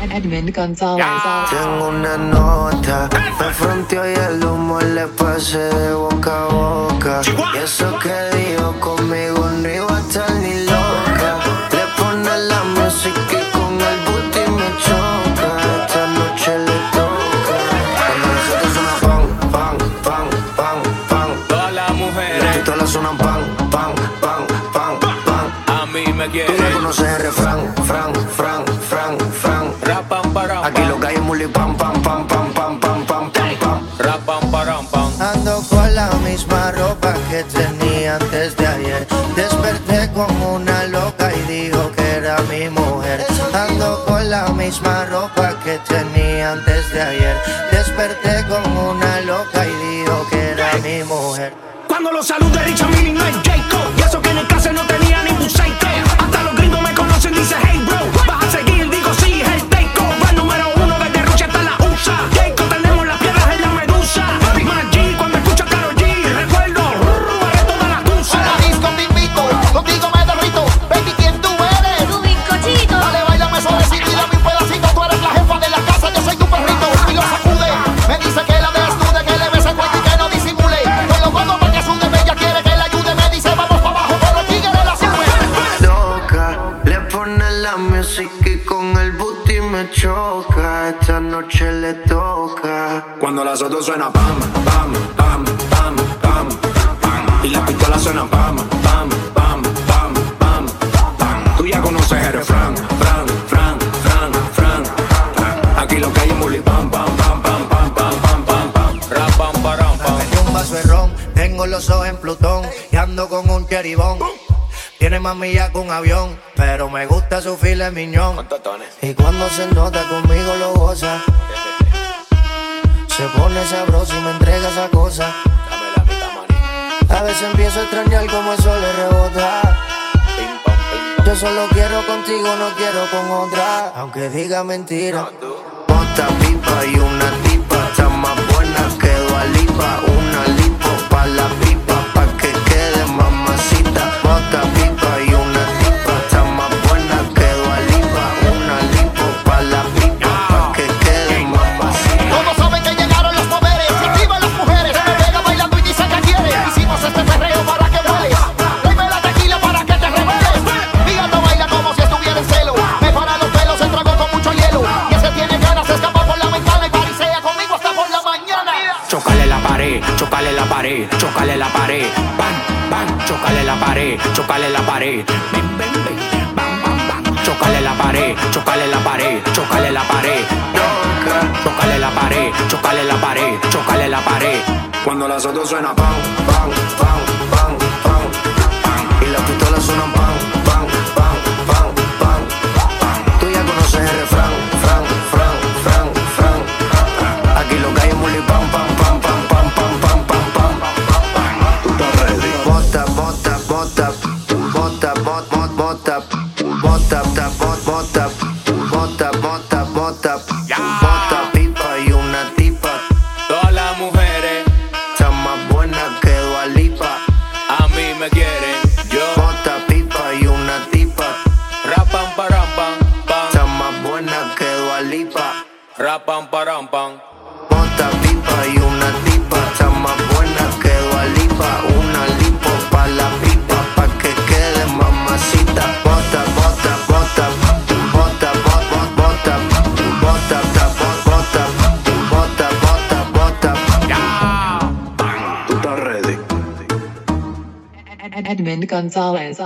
Edmund Gonzalez. Tengo una nota, me fronteó y el humo le pasé de boca a boca. Y eso que dijo conmigo no iba a estar ni loca. Le pone la música y con el booty me choca. Esta noche le toca. Cuando nosotros suena pan, pan, pan, pan, pan. Todas las Las mujeres pistolas suenan pan, pan, pan, pan, pan. a mí me Tú quieren. conoces el refrán, fran, fran, fran, fran. Pam. pam, pam, pam, pam, pam, pam, pam, pam, param pam. Ando con la misma ropa que tenía antes de ayer. Desperté como una loca y dijo que era mi mujer. Ando con la misma ropa que tenía antes de ayer. Desperté como una loca y dijo que era mi mujer. Cuando lo salude Richard Milling no es Jacob bailame así que con el booty me choca. Esta noche le toca. Cuando la soto suena pam, pam, pam, pam, pam, pam. Y la pistola suena pam, pam, pam, pam, pam, pam. Tú ya conoces el fran, fran, fran, fran, fran. Aquí lo que hay es bully pam, pam, pam, pam, pam, pam, pam, pam. Ram, pam, param, pam. un vaso de ron, tengo los ojos en Plutón y ando con un cheribón. Tiene más millas que un avión, pero me gusta su file miñón. Y cuando se nota conmigo lo goza. Se pone sabroso y me entrega esa cosa. A veces empiezo a extrañar como el sol le rebota. Yo solo quiero contigo, no quiero con otra. Aunque diga mentira. Otra pipa y una tipa. Está más buena que Dualipa. Una lipo pa' la pipa. Chocale la pared. Bam, bam, bam. Chocale la pared, chocale la pared, chocale la pared. Chocale la pared, chocale la pared, chocale la pared. Cuando las otras suena pam, pam, pam, pam, pam, pam. Y las pistolas suenan pam, bota, bota, ta, bot, bota, bota, bota, bota, bota, pipa y una tipa. Todas las mujeres Está más buena que Dualipa. a mí me quieren. Yo Bota, pipa y una tipa. rapam param pam pam. Está más buena que Dualipa. Rapam param pam. Bota, pipa y una tipa. Edmund Gonzalez.